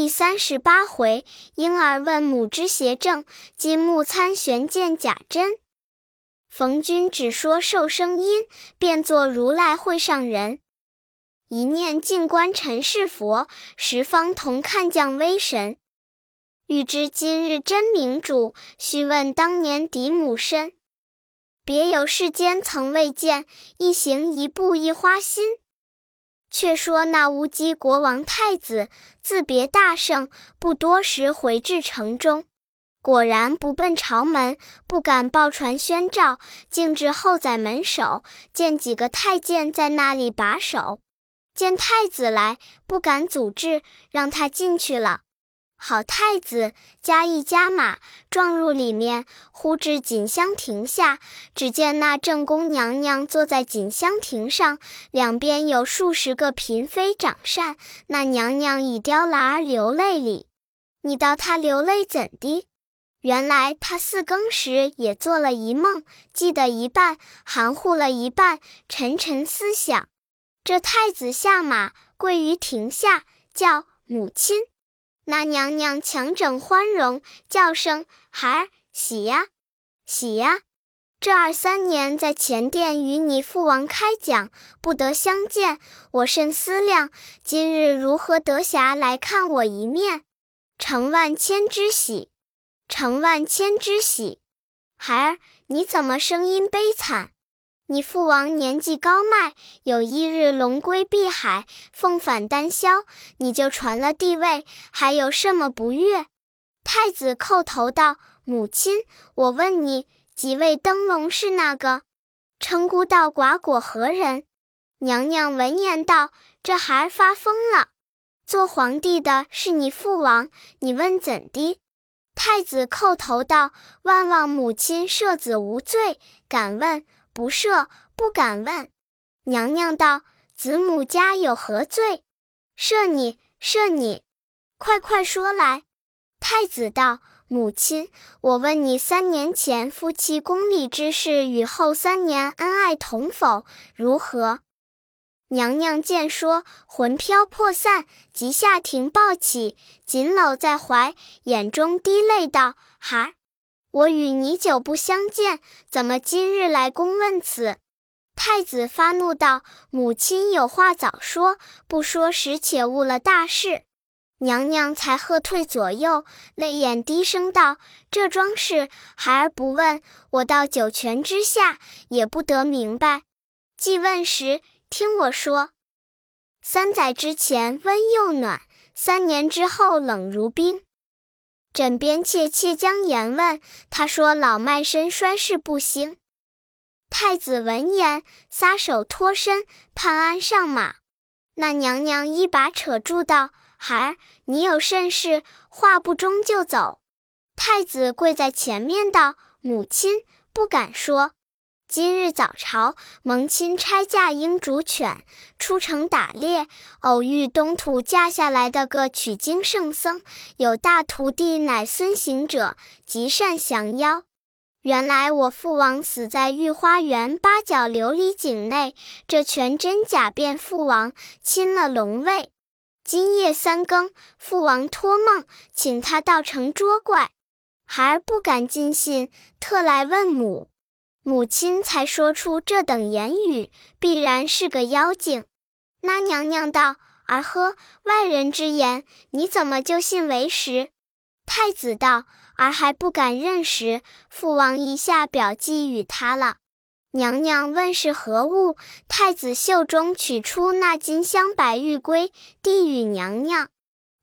第三十八回，婴儿问母之邪正，金木参玄见假真。逢君只说受声音，变作如来会上人。一念静观尘世佛，十方同看降威神。欲知今日真明主，须问当年嫡母身。别有世间曾未见，一行一步一花心。却说那乌鸡国王太子自别大圣，不多时回至城中，果然不奔朝门，不敢报传宣召，径至后宰门首，见几个太监在那里把守。见太子来，不敢阻止，让他进去了。好太子加一加马，撞入里面，忽至锦香亭下，只见那正宫娘娘坐在锦香亭上，两边有数十个嫔妃掌扇。那娘娘已雕栏儿流泪里，你道她流泪怎的？原来她四更时也做了一梦，记得一半，含糊了一半，沉沉思想。这太子下马，跪于亭下，叫母亲。那娘娘强整欢容，叫声孩儿喜呀，喜呀！这二三年在前殿与你父王开讲，不得相见，我甚思量。今日如何得暇来看我一面？成万千之喜，成万千之喜！孩儿，你怎么声音悲惨？你父王年纪高迈，有一日龙归碧海，凤返丹霄，你就传了帝位，还有什么不悦？太子叩头道：“母亲，我问你，几位灯笼是哪个？称孤道寡果何人？”娘娘闻言道：“这孩儿发疯了。做皇帝的是你父王，你问怎的？”太子叩头道：“万望母亲赦子无罪，敢问。”不赦，不敢问。娘娘道：“子母家有何罪？赦你，赦你，快快说来。”太子道：“母亲，我问你，三年前夫妻宫里之事，与后三年恩爱同否？如何？”娘娘见说，魂飘魄散，即下庭抱起，紧搂在怀，眼中滴泪道：“孩儿。”我与你久不相见，怎么今日来宫问此？太子发怒道：“母亲有话早说，不说时且误了大事。”娘娘才喝退左右，泪眼低声道：“这桩事，孩儿不问，我到九泉之下也不得明白。既问时，听我说：三载之前温又暖，三年之后冷如冰。”枕边妾妾将言问，他说老迈身衰势不行。太子闻言，撒手脱身，盼安上马。那娘娘一把扯住道：“孩儿，你有甚事？话不中就走。”太子跪在前面道：“母亲不敢说。”今日早朝，蒙亲差驾鹰逐犬出城打猎，偶遇东土驾下来的个取经圣僧，有大徒弟乃孙行者，极善降妖。原来我父王死在御花园八角琉璃井内，这全真假变父王亲了龙位。今夜三更，父王托梦，请他到城捉怪，孩儿不敢尽信，特来问母。母亲才说出这等言语，必然是个妖精。那娘娘道：“儿呵，外人之言，你怎么就信为实？”太子道：“儿还不敢认实，父王一下表记与他了。”娘娘问是何物，太子袖中取出那金镶白玉龟，递与娘娘。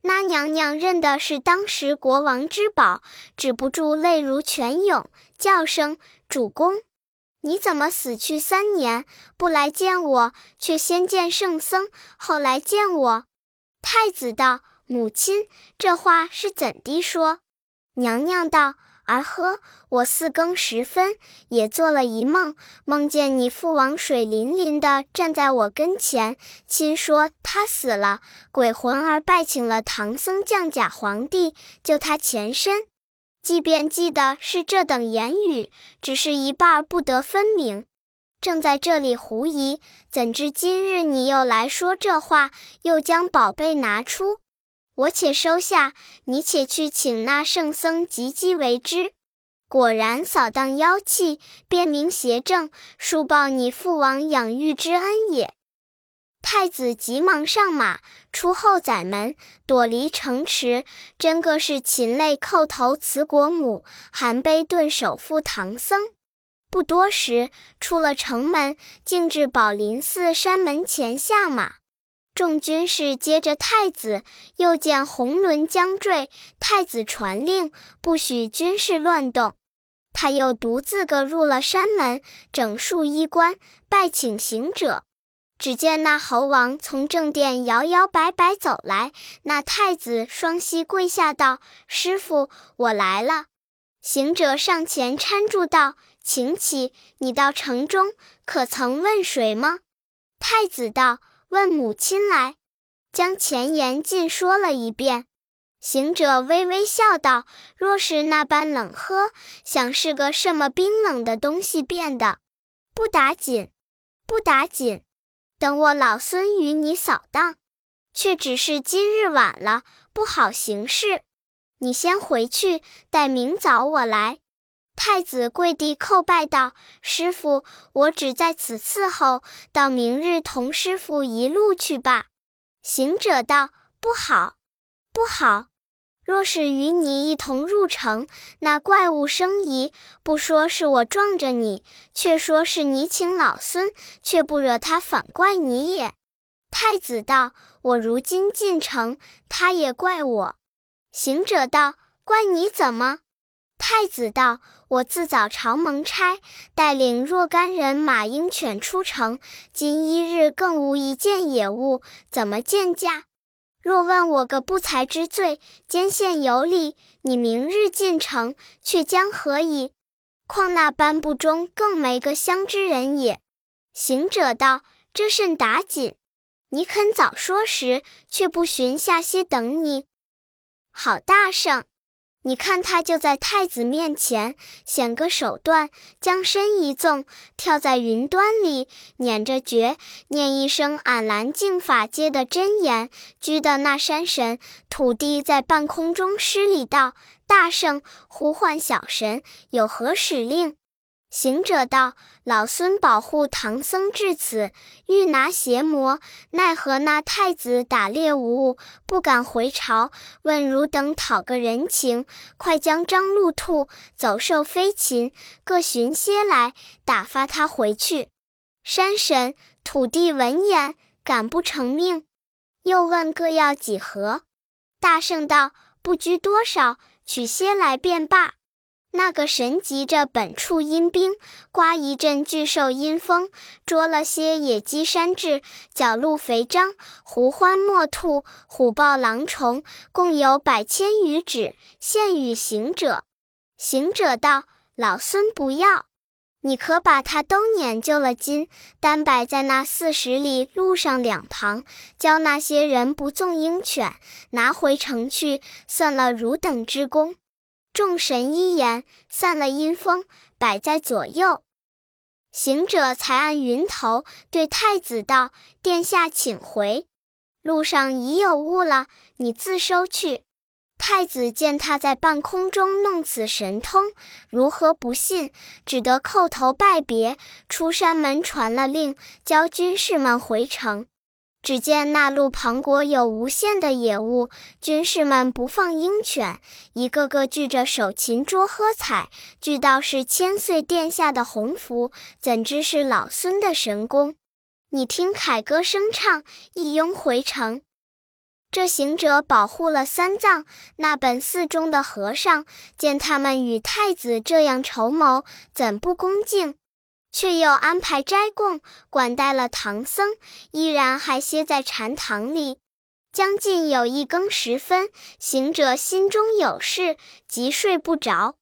那娘娘认的是当时国王之宝，止不住泪如泉涌，叫声：“主公！”你怎么死去三年不来见我，却先见圣僧，后来见我？太子道：“母亲，这话是怎的说？”娘娘道：“儿呵，我四更时分也做了一梦，梦见你父王水淋淋的站在我跟前，亲说他死了，鬼魂儿拜请了唐僧降假皇帝，救他前身。”即便记得是这等言语，只是一半不得分明。正在这里狐疑，怎知今日你又来说这话，又将宝贝拿出？我且收下，你且去请那圣僧及笄为之。”果然扫荡妖气，辨明邪正，恕报你父王养育之恩也。太子急忙上马，出后宰门，躲离城池。真个是禽类叩头辞国母，含悲顿首父唐僧。不多时，出了城门，径至宝林寺山门前下马。众军士接着太子，又见红轮将坠，太子传令，不许军士乱动。他又独自个入了山门，整束衣冠，拜请行者。只见那猴王从正殿摇摇摆摆走来，那太子双膝跪下道：“师傅，我来了。”行者上前搀住道：“请起，你到城中可曾问谁吗？”太子道：“问母亲来。”将前言尽说了一遍。行者微微笑道：“若是那般冷喝，想是个什么冰冷的东西变的。不打紧，不打紧。”等我老孙与你扫荡，却只是今日晚了，不好行事。你先回去，待明早我来。太子跪地叩拜道：“师傅，我只在此伺候，到明日同师傅一路去罢。”行者道：“不好，不好。”若是与你一同入城，那怪物生疑，不说是我撞着你，却说是你请老孙，却不惹他反怪你也。太子道：“我如今进城，他也怪我。”行者道：“怪你怎么？”太子道：“我自早朝蒙差，带领若干人马鹰犬出城，今一日更无一件野物，怎么见驾？”若问我个不才之罪，兼陷有礼，你明日进城，却将何以？况那颁布中更没个相知人也。行者道：“这甚打紧，你肯早说时，却不寻下些等你。好大圣！”你看他就在太子面前显个手段，将身一纵，跳在云端里，捻着诀，念一声“俺蓝净法界”的真言，居的那山神土地在半空中施礼道：“大圣，呼唤小神，有何使令？”行者道：“老孙保护唐僧至此，欲拿邪魔，奈何那太子打猎无误，不敢回朝。问汝等讨个人情，快将张鹿兔、走兽飞禽各寻些来，打发他回去。”山神、土地闻言，敢不成命？又问各要几何？大圣道：“不拘多少，取些来便罢。”那个神急着本处阴兵，刮一阵巨兽阴风，捉了些野鸡山雉、角鹿肥獐、狐獾墨兔、虎豹狼虫，共有百千余只，献与行者。行者道：“老孙不要，你可把它都撵就了金，单摆在那四十里路上两旁，教那些人不纵鹰犬，拿回城去，算了汝等之功。”众神一言，散了阴风，摆在左右。行者才按云头，对太子道：“殿下请回，路上已有物了，你自收去。”太子见他在半空中弄此神通，如何不信？只得叩头拜别，出山门传了令，教军士们回城。只见那路旁国有无限的野物，军士们不放鹰犬，一个个聚着手琴捉喝彩，俱道是千岁殿下的鸿福，怎知是老孙的神功？你听凯歌声唱，一拥回城。这行者保护了三藏，那本寺中的和尚见他们与太子这样筹谋，怎不恭敬？却又安排斋供，管待了唐僧，依然还歇在禅堂里。将近有一更时分，行者心中有事，急睡不着。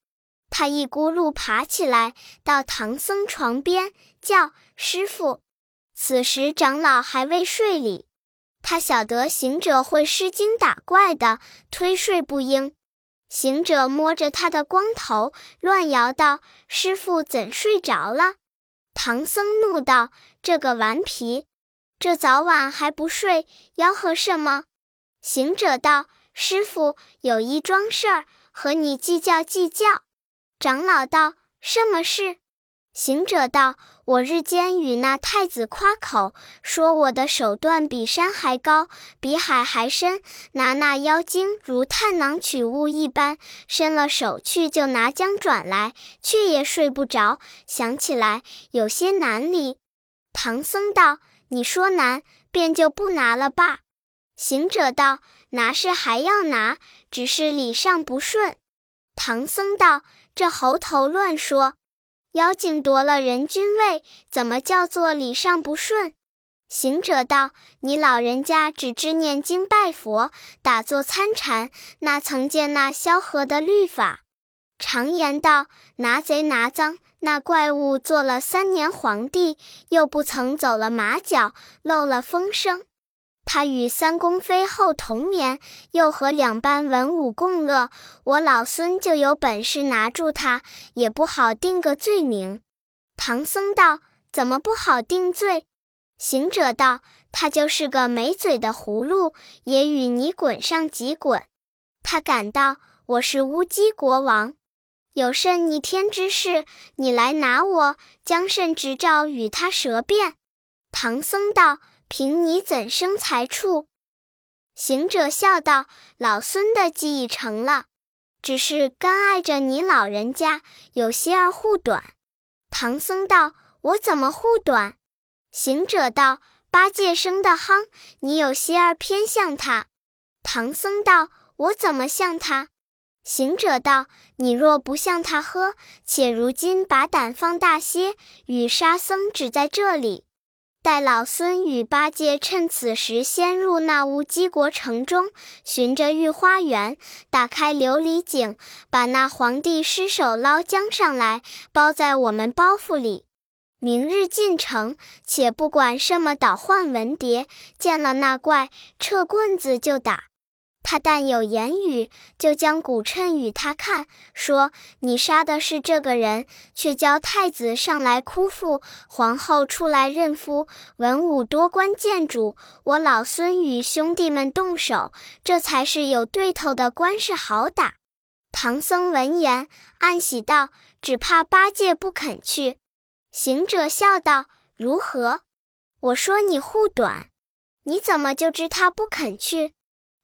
他一咕噜爬起来，到唐僧床边，叫师傅。此时长老还未睡里，他晓得行者会施经打怪的，推睡不应。行者摸着他的光头，乱摇道：“师傅怎睡着了？”唐僧怒道：“这个顽皮，这早晚还不睡，吆喝什么？”行者道：“师傅有一桩事儿和你计较计较。”长老道：“什么事？”行者道：“我日间与那太子夸口，说我的手段比山还高，比海还深，拿那妖精如探囊取物一般，伸了手去就拿将转来，却也睡不着，想起来有些难理。”唐僧道：“你说难，便就不拿了吧。”行者道：“拿是还要拿，只是礼上不顺。”唐僧道：“这猴头乱说。”妖精夺了人君位，怎么叫做礼尚不顺？行者道：“你老人家只知念经拜佛，打坐参禅，那曾见那萧何的律法？常言道：拿贼拿赃，那怪物做了三年皇帝，又不曾走了马脚，漏了风声。”他与三宫妃后同眠，又和两班文武共乐。我老孙就有本事拿住他，也不好定个罪名。唐僧道：“怎么不好定罪？”行者道：“他就是个没嘴的葫芦，也与你滚上几滚。他敢道我是乌鸡国王，有甚逆天之事，你来拿我，将甚执照与他舌辩？”唐僧道。凭你怎生财处？行者笑道：“老孙的计已成了，只是干碍着你老人家，有些儿护短。”唐僧道：“我怎么护短？”行者道：“八戒生的夯，你有些儿偏向他。”唐僧道：“我怎么像他？”行者道：“你若不像他喝，且如今把胆放大些，与沙僧只在这里。”待老孙与八戒趁此时先入那乌鸡国城中，寻着御花园，打开琉璃井，把那皇帝尸首捞江上来，包在我们包袱里。明日进城，且不管什么倒换文牒，见了那怪，撤棍子就打。他但有言语，就将古称与他看，说：“你杀的是这个人，却教太子上来哭父，皇后出来认夫，文武多关见主。我老孙与兄弟们动手，这才是有对头的官事好打。”唐僧闻言暗喜道：“只怕八戒不肯去。”行者笑道：“如何？我说你护短，你怎么就知他不肯去？”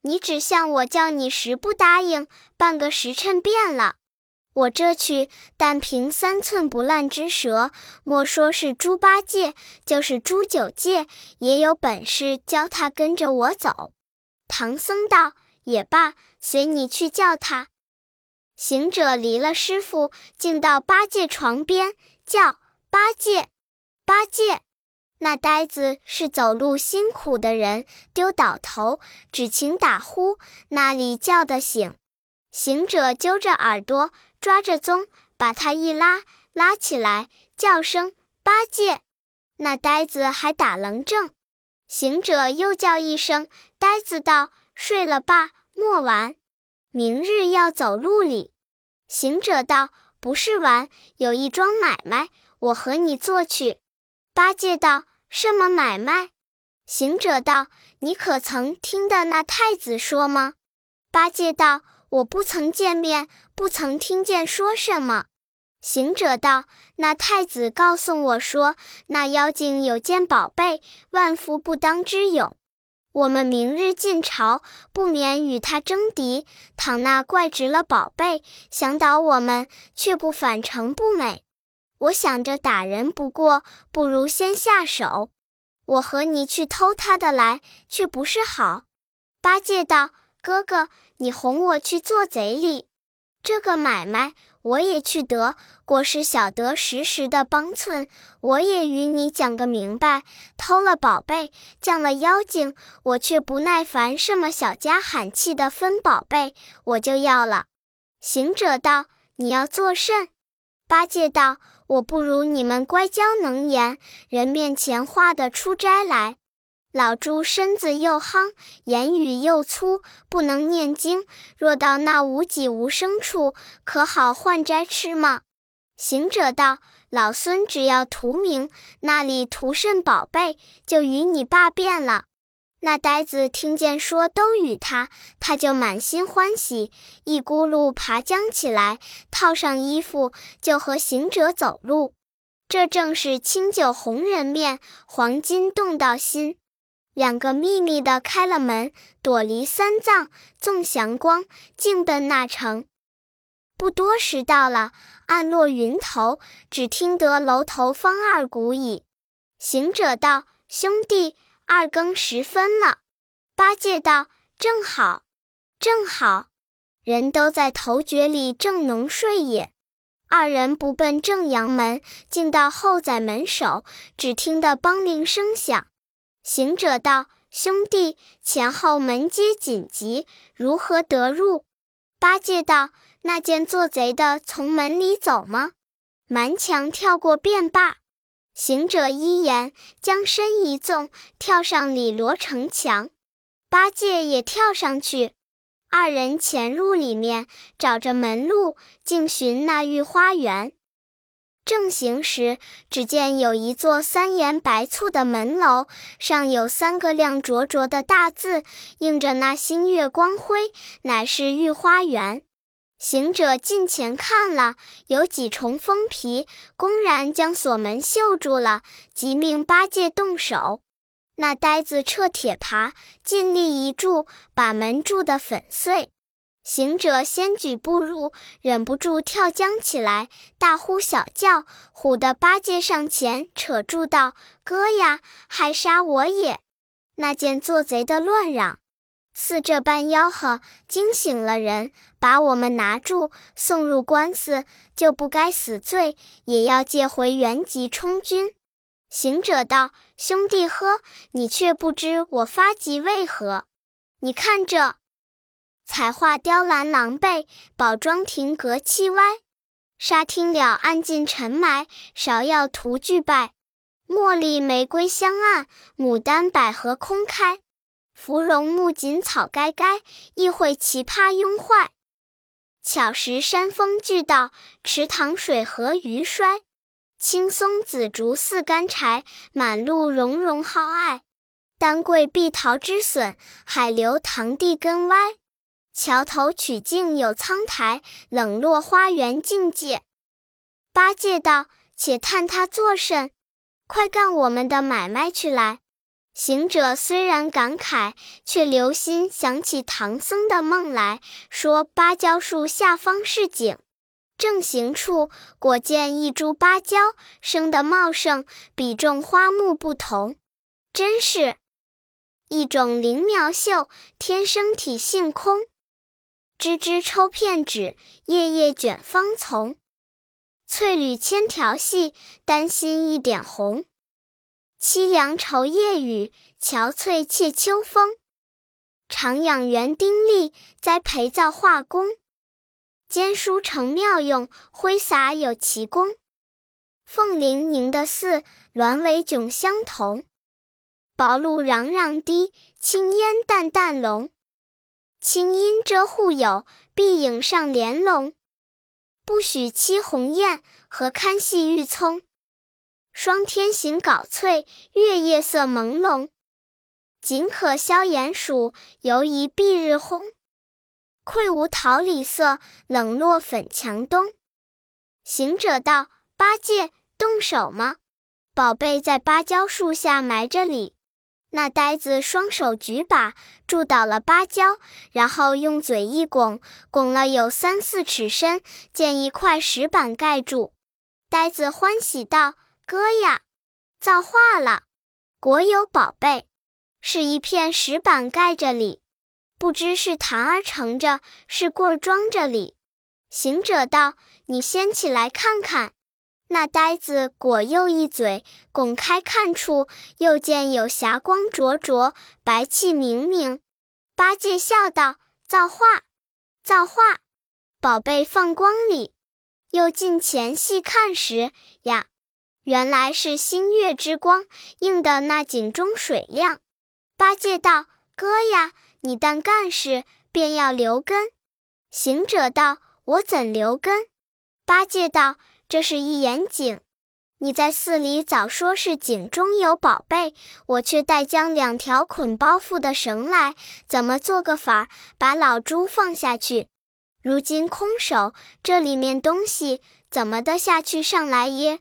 你只向我叫你时不答应，半个时辰变了。我这去，但凭三寸不烂之舌，莫说是猪八戒，就是猪九戒，也有本事教他跟着我走。唐僧道：“也罢，随你去叫他。”行者离了师傅，竟到八戒床边，叫八戒，八戒。那呆子是走路辛苦的人，丢倒头，只请打呼，那里叫得醒？行者揪着耳朵，抓着鬃，把他一拉，拉起来，叫声八戒。那呆子还打愣怔。行者又叫一声，呆子道：“睡了吧，莫玩，明日要走路里。”行者道：“不是玩，有一桩买卖，我和你做去。”八戒道。什么买卖？行者道：“你可曾听得那太子说吗？”八戒道：“我不曾见面，不曾听见说什么。”行者道：“那太子告诉我说，那妖精有件宝贝，万夫不当之勇。我们明日进朝，不免与他争敌。倘那怪执了宝贝，想倒我们，却不反成不美。”我想着打人不过，不如先下手。我和你去偷他的来，却不是好。八戒道：“哥哥，你哄我去做贼哩，这个买卖我也去得。果是晓得时时的帮寸，我也与你讲个明白。偷了宝贝，降了妖精，我却不耐烦。什么小家喊气的分宝贝，我就要了。”行者道：“你要作甚？”八戒道。我不如你们乖娇能言，人面前画得出斋来。老猪身子又夯，言语又粗，不能念经。若到那无己无声处，可好换斋吃吗？行者道：“老孙只要图名，那里图甚宝贝，就与你罢便了。”那呆子听见说都与他，他就满心欢喜，一咕噜爬将起来，套上衣服，就和行者走路。这正是清酒红人面，黄金动道心。两个秘密的开了门，躲离三藏，纵祥光，径奔那城。不多时到了，暗落云头，只听得楼头方二鼓矣。行者道：“兄弟。”二更时分了，八戒道：“正好，正好，人都在头觉里正浓睡也。”二人不奔正阳门，竟到后宰门首，只听得梆铃声响。行者道：“兄弟，前后门皆紧急，如何得入？”八戒道：“那见做贼的从门里走吗？蛮墙跳过便罢。”行者一言，将身一纵，跳上里罗城墙。八戒也跳上去，二人潜入里面，找着门路，径寻那御花园。正行时，只见有一座三檐白簇的门楼，上有三个亮灼灼的大字，映着那星月光辉，乃是御花园。行者近前看了，有几重封皮，公然将锁门锈住了，即命八戒动手。那呆子撤铁耙，尽力一柱，把门铸得粉碎。行者先举步入，忍不住跳将起来，大呼小叫，唬得八戒上前扯住道：“哥呀，害杀我也！”那见做贼的乱嚷。似这般吆喝，惊醒了人，把我们拿住，送入官司，就不该死罪，也要借回原籍充军。行者道：“兄弟呵，你却不知我发急为何？你看这彩画雕栏狼狈，宝庄亭阁气歪，沙汀了暗尽尘埋，芍药徒俱败，茉莉玫瑰香暗，牡丹百合空开。”芙蓉木槿草该该，亦会奇葩拥坏。巧石山峰巨倒，池塘水河鱼衰。青松紫竹似干柴，满路茸茸好爱。丹桂碧桃枝损，海流塘地根歪。桥头曲径有苍苔，冷落花园境界。八戒道：“且探他作甚？快干我们的买卖去来。”行者虽然感慨，却留心想起唐僧的梦来，说芭蕉树下方是井，正行处果见一株芭蕉，生得茂盛，比众花木不同，真是一种灵苗秀，天生体性空，枝枝抽片纸，叶叶卷芳丛，翠缕千条细，丹心一点红。凄凉愁夜雨，憔悴切秋风。常养园丁力，栽培造化工。兼书成妙用，挥洒有奇功。凤翎迎的似，鸾尾迥相同。薄露攘攘滴，青烟淡淡笼。青阴遮户牖，碧影上帘笼。不许栖鸿雁，何堪戏玉葱？霜天行稿翠，月夜色朦胧。仅可消炎暑，犹疑蔽日烘。愧无桃李色，冷落粉墙东。行者道：“八戒，动手吗？宝贝在芭蕉树下埋着哩。”那呆子双手举把，住倒了芭蕉，然后用嘴一拱，拱了有三四尺深，见一块石板盖住。呆子欢喜道。哥呀，造化了！果有宝贝，是一片石板盖着里，不知是坛儿盛着，是棍儿装着里。行者道：“你先起来看看。”那呆子果又一嘴拱开看处，又见有霞光灼灼，白气明明。八戒笑道：“造化，造化！宝贝放光里。”又近前细看时，呀！原来是星月之光映的那井中水亮。八戒道：“哥呀，你但干事，便要留根。”行者道：“我怎留根？”八戒道：“这是一眼井，你在寺里早说是井中有宝贝，我却带将两条捆包袱的绳来，怎么做个法儿把老猪放下去？如今空手，这里面东西怎么的下去上来耶？”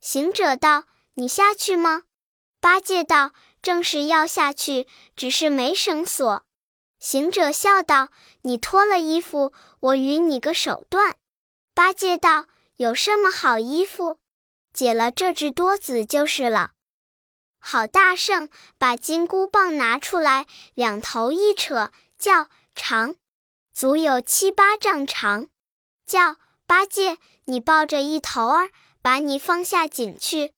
行者道：“你下去吗？”八戒道：“正是要下去，只是没绳索。”行者笑道：“你脱了衣服，我与你个手段。”八戒道：“有什么好衣服？”解了这只多子就是了。好大圣，把金箍棒拿出来，两头一扯，叫长，足有七八丈长。叫八戒，你抱着一头儿，把你放下井去。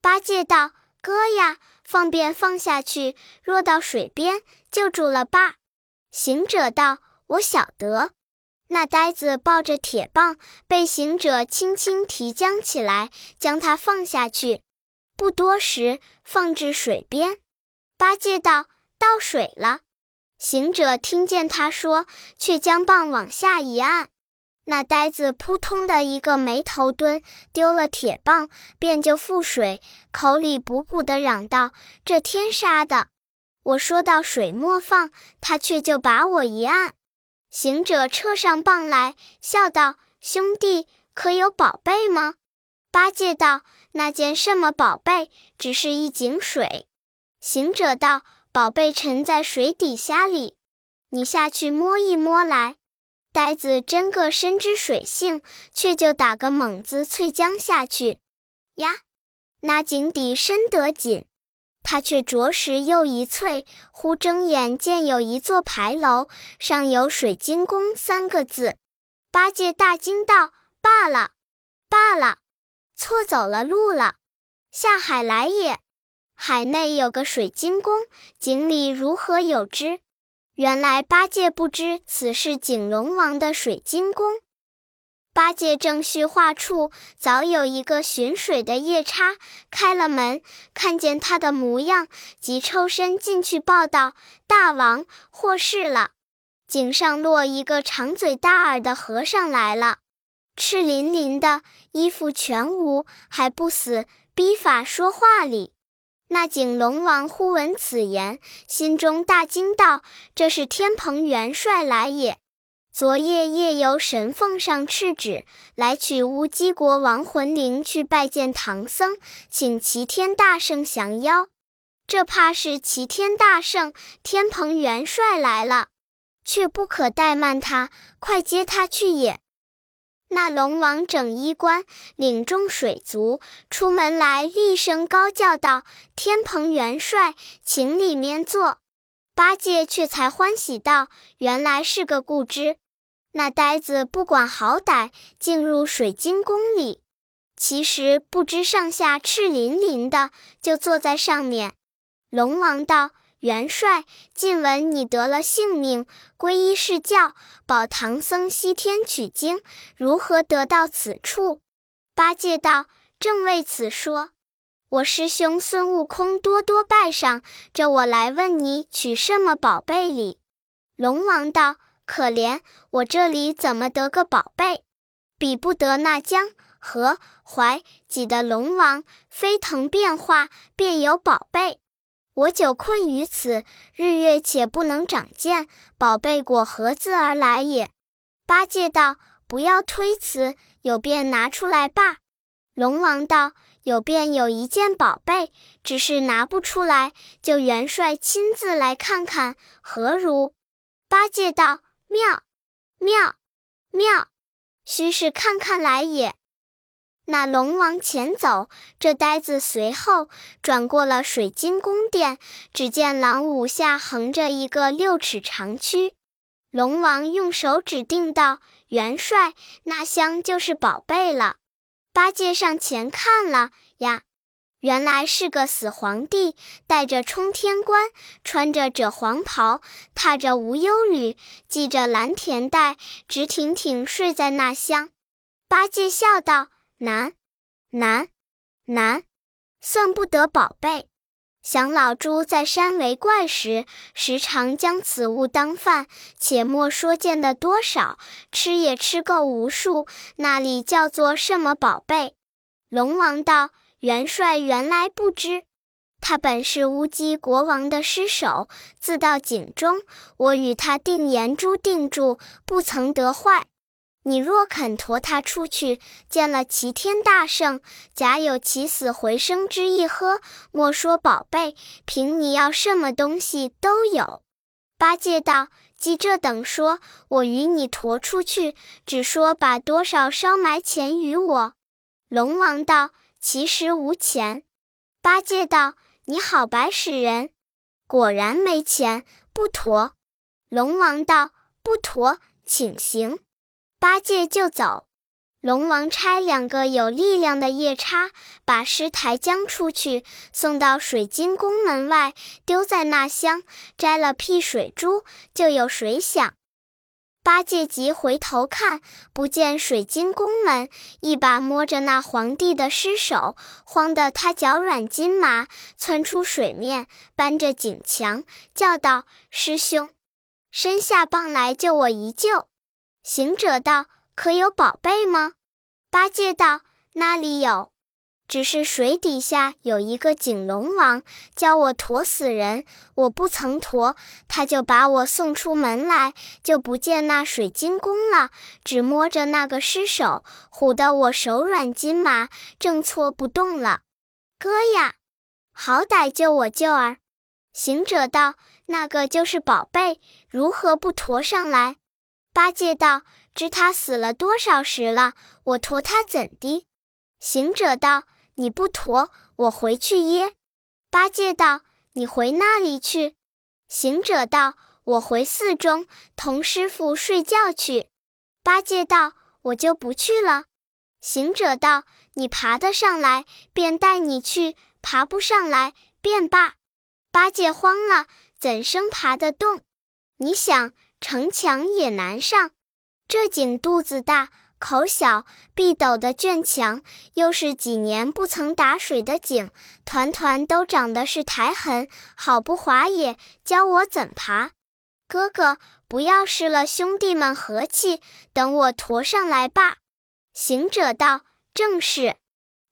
八戒道：“哥呀，放便放下去，若到水边，就住了吧。”行者道：“我晓得。”那呆子抱着铁棒，被行者轻轻提将起来，将他放下去。不多时，放至水边。八戒道：“到水了。”行者听见他说，却将棒往下一按。那呆子扑通的一个没头蹲，丢了铁棒，便就覆水，口里补补的嚷道：“这天杀的！我说到水莫放，他却就把我一按。”行者撤上棒来，笑道：“兄弟，可有宝贝吗？”八戒道：“那件什么宝贝？只是一井水。”行者道：“宝贝沉在水底下里，你下去摸一摸来。”呆子真个深知水性，却就打个猛子淬将下去。呀，那井底深得紧。他却着实又一翠，忽睁眼见有一座牌楼，上有“水晶宫”三个字。八戒大惊道：“罢了，罢了，错走了路了，下海来也。海内有个水晶宫，井里如何有之？原来八戒不知此是井龙王的水晶宫。”八戒正叙话处，早有一个巡水的夜叉开了门，看见他的模样，即抽身进去报道：“大王，祸事了！井上落一个长嘴大耳的和尚来了，赤淋淋的衣服全无，还不死，逼法说话哩。”那井龙王忽闻此言，心中大惊，道：“这是天蓬元帅来也。”昨夜夜游神凤上敕旨，来取乌鸡国王魂灵去拜见唐僧，请齐天大圣降妖。这怕是齐天大圣天蓬元帅来了，却不可怠慢他，快接他去也。那龙王整衣冠，领众水族出门来，厉声高叫道：“天蓬元帅，请里面坐。”八戒却才欢喜道：“原来是个故知。”那呆子不管好歹，进入水晶宫里，其实不知上下赤淋淋的，就坐在上面。龙王道：“元帅，近闻你得了性命，皈依释教，保唐僧西天取经，如何得到此处？”八戒道：“正为此说，我师兄孙悟空多多拜上，这我来问你取什么宝贝礼？”龙王道。可怜我这里怎么得个宝贝？比不得那江河淮挤的龙王飞腾变化，便有宝贝。我久困于此，日月且不能长见，宝贝果何自而来也？八戒道：“不要推辞，有便拿出来罢。”龙王道：“有便有一件宝贝，只是拿不出来，就元帅亲自来看看，何如？”八戒道。妙，妙，妙！须是看看来也。那龙王前走，这呆子随后转过了水晶宫殿，只见廊五下横着一个六尺长躯。龙王用手指定道：“元帅，那箱就是宝贝了。”八戒上前看了呀。原来是个死皇帝，戴着冲天冠，穿着赭黄袍，踏着无忧履，系着蓝田带，直挺挺睡在那厢。八戒笑道：“难，难，难，算不得宝贝。想老猪在山为怪时，时常将此物当饭，且莫说见得多少，吃也吃够无数，那里叫做什么宝贝？”龙王道。元帅原来不知，他本是乌鸡国王的尸首，自到井中，我与他定言珠定住，不曾得坏。你若肯驮他出去，见了齐天大圣，假有起死回生之意，呵，莫说宝贝，凭你要什么东西都有。八戒道：“既这等说，我与你驮出去，只说把多少烧埋钱与我。”龙王道：“其实无钱。”八戒道：“你好白使人，果然没钱，不驮。”龙王道：“不驮，请行。”八戒就走，龙王差两个有力量的夜叉把尸抬将出去，送到水晶宫门外，丢在那厢，摘了辟水珠，就有水响。八戒急回头看，不见水晶宫门，一把摸着那皇帝的尸首，慌得他脚软筋麻，窜出水面，搬着井墙，叫道：“师兄，伸下棒来救我一救。”行者道：“可有宝贝吗？”八戒道：“那里有？只是水底下有一个井龙王，叫我驮死人，我不曾驮，他就把我送出门来，就不见那水晶宫了，只摸着那个尸首，唬得我手软筋麻，正搓不动了。哥呀，好歹救我救儿！”行者道：“那个就是宝贝，如何不驮上来？”八戒道：“知他死了多少时了？我驮他怎的？”行者道：“你不驮，我回去耶。”八戒道：“你回那里去？”行者道：“我回寺中同师傅睡觉去。”八戒道：“我就不去了。”行者道：“你爬得上来，便带你去；爬不上来，便罢。”八戒慌了，怎生爬得动？你想。城墙也难上，这井肚子大，口小，壁陡的圈墙，又是几年不曾打水的井，团团都长的是苔痕，好不滑也。教我怎爬？哥哥，不要失了兄弟们和气，等我驮上来吧。行者道：“正是，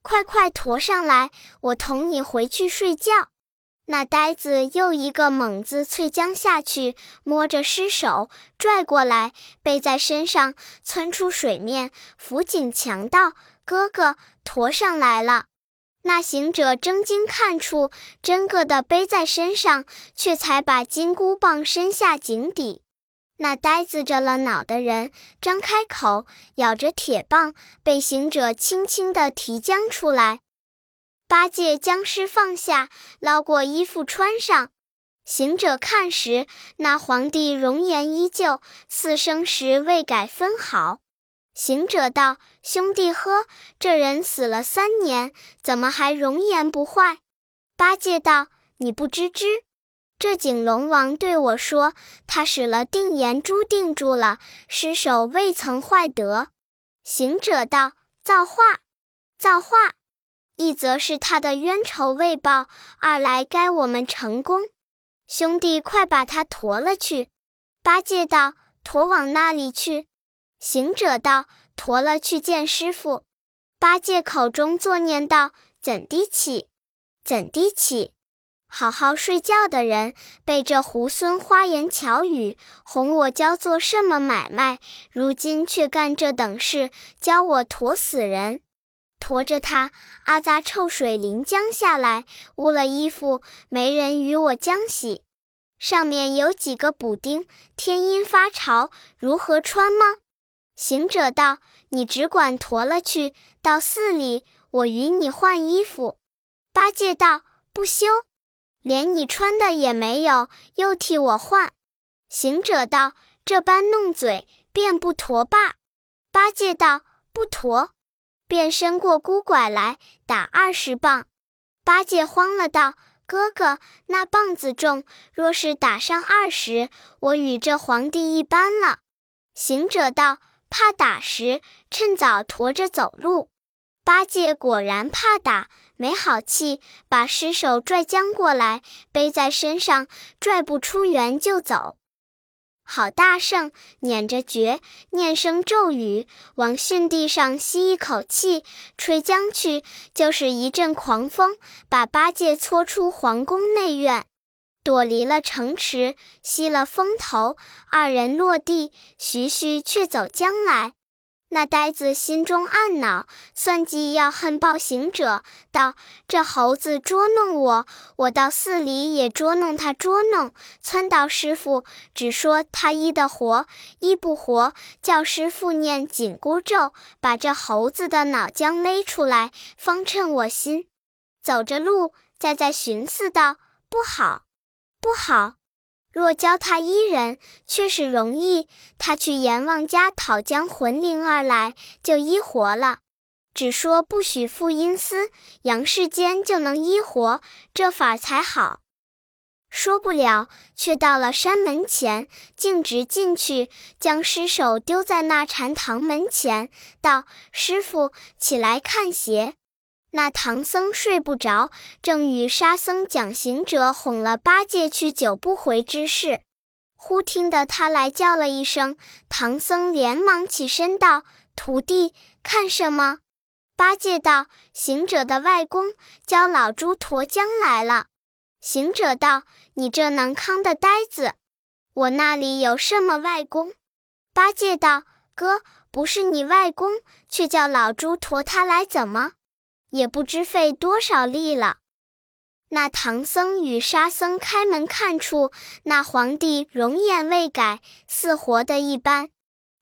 快快驮上来，我同你回去睡觉。”那呆子又一个猛子淬江下去，摸着尸首拽过来，背在身上，窜出水面，扶井强盗哥哥驮上来了。那行者睁睛看出，真个的背在身上，却才把金箍棒伸下井底。那呆子着了脑的人，张开口咬着铁棒，被行者轻轻的提将出来。八戒将尸放下，捞过衣服穿上。行者看时，那皇帝容颜依旧，似生时未改分毫。行者道：“兄弟呵，这人死了三年，怎么还容颜不坏？”八戒道：“你不知之，这井龙王对我说，他使了定颜珠定住了，尸首未曾坏得。”行者道：“造化，造化。”一则是他的冤仇未报，二来该我们成功。兄弟，快把他驮了去。八戒道：“驮往那里去？”行者道：“驮了去见师傅。”八戒口中作念道：“怎地起？怎地起？好好睡觉的人，被这猢狲花言巧语哄我，教做什么买卖？如今却干这等事，教我驮死人。”驮着他，阿扎臭水淋将下来，污了衣服，没人与我将洗。上面有几个补丁，天阴发潮，如何穿吗？行者道：“你只管驮了去，到寺里，我与你换衣服。”八戒道：“不休，连你穿的也没有，又替我换。”行者道：“这般弄嘴，便不驮罢。”八戒道：“不驮。”便伸过箍拐来打二十棒，八戒慌了，道：“哥哥，那棒子重，若是打上二十，我与这皇帝一般了。”行者道：“怕打时，趁早驮着走路。”八戒果然怕打，没好气，把尸首拽将过来，背在身上，拽不出园就走。好大圣，捻着诀，念声咒语，往巽地上吸一口气，吹将去，就是一阵狂风，把八戒搓出皇宫内院，躲离了城池，吸了风头，二人落地，徐徐却走将来。那呆子心中暗恼，算计要恨报行者，道：“这猴子捉弄我，我到寺里也捉弄他，捉弄。撺到师傅，只说他医得活，医不活，叫师傅念紧箍咒，把这猴子的脑浆勒出来，方称我心。”走着路，再在寻思道：“不好，不好。”若教他医人，却是容易。他去阎王家讨将魂灵而来，就医活了。只说不许负阴司，阳世间就能医活，这法才好。说不了，却到了山门前，径直进去，将尸首丢在那禅堂门前，道：“师傅，起来看鞋。”那唐僧睡不着，正与沙僧讲行者哄了八戒去九不回之事，忽听得他来叫了一声，唐僧连忙起身道：“徒弟，看什么？”八戒道：“行者的外公教老猪驮将来了。”行者道：“你这能康的呆子，我那里有什么外公？”八戒道：“哥，不是你外公，却叫老猪驮他来，怎么？”也不知费多少力了。那唐僧与沙僧开门看处，那皇帝容颜未改，似活的一般。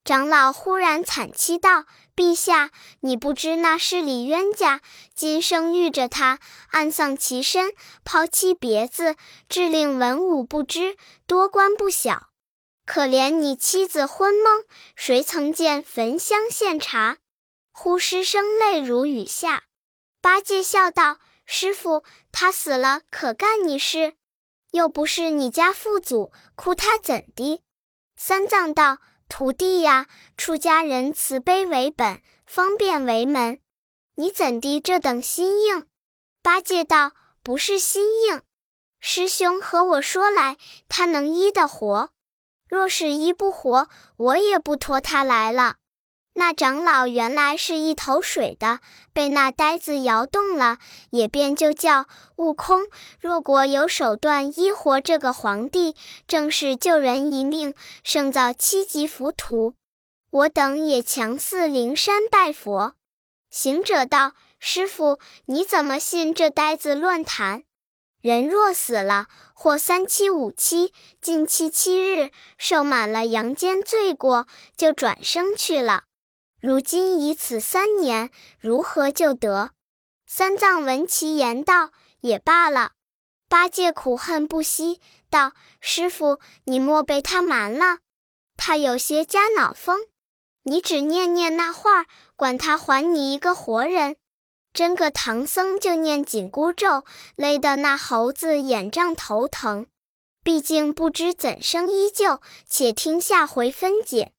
长老忽然惨凄道：“陛下，你不知那是李冤家，今生遇着他，暗丧其身，抛妻别子，致令文武不知，多官不小。可怜你妻子昏懵，谁曾见焚香献茶？”呼失声泪如雨下。八戒笑道：“师傅，他死了可干你事？又不是你家父祖，哭他怎的？”三藏道：“徒弟呀，出家人慈悲为本，方便为门。你怎地这等心硬？”八戒道：“不是心硬，师兄和我说来，他能医得活。若是医不活，我也不托他来了。”那长老原来是一头水的，被那呆子摇动了，也便就叫悟空。若果有手段医活这个皇帝，正是救人一命，胜造七级浮屠。我等也强似灵山拜佛。行者道：“师傅，你怎么信这呆子乱谈？人若死了，或三七五七，近七七日，受满了阳间罪过，就转生去了。”如今已此三年，如何救得？三藏闻其言道：“也罢了。”八戒苦恨不息，道：“师傅，你莫被他瞒了。他有些加脑风，你只念念那话，管他还你一个活人。真个唐僧就念紧箍咒，勒得那猴子眼胀头疼。毕竟不知怎生依旧，且听下回分解。”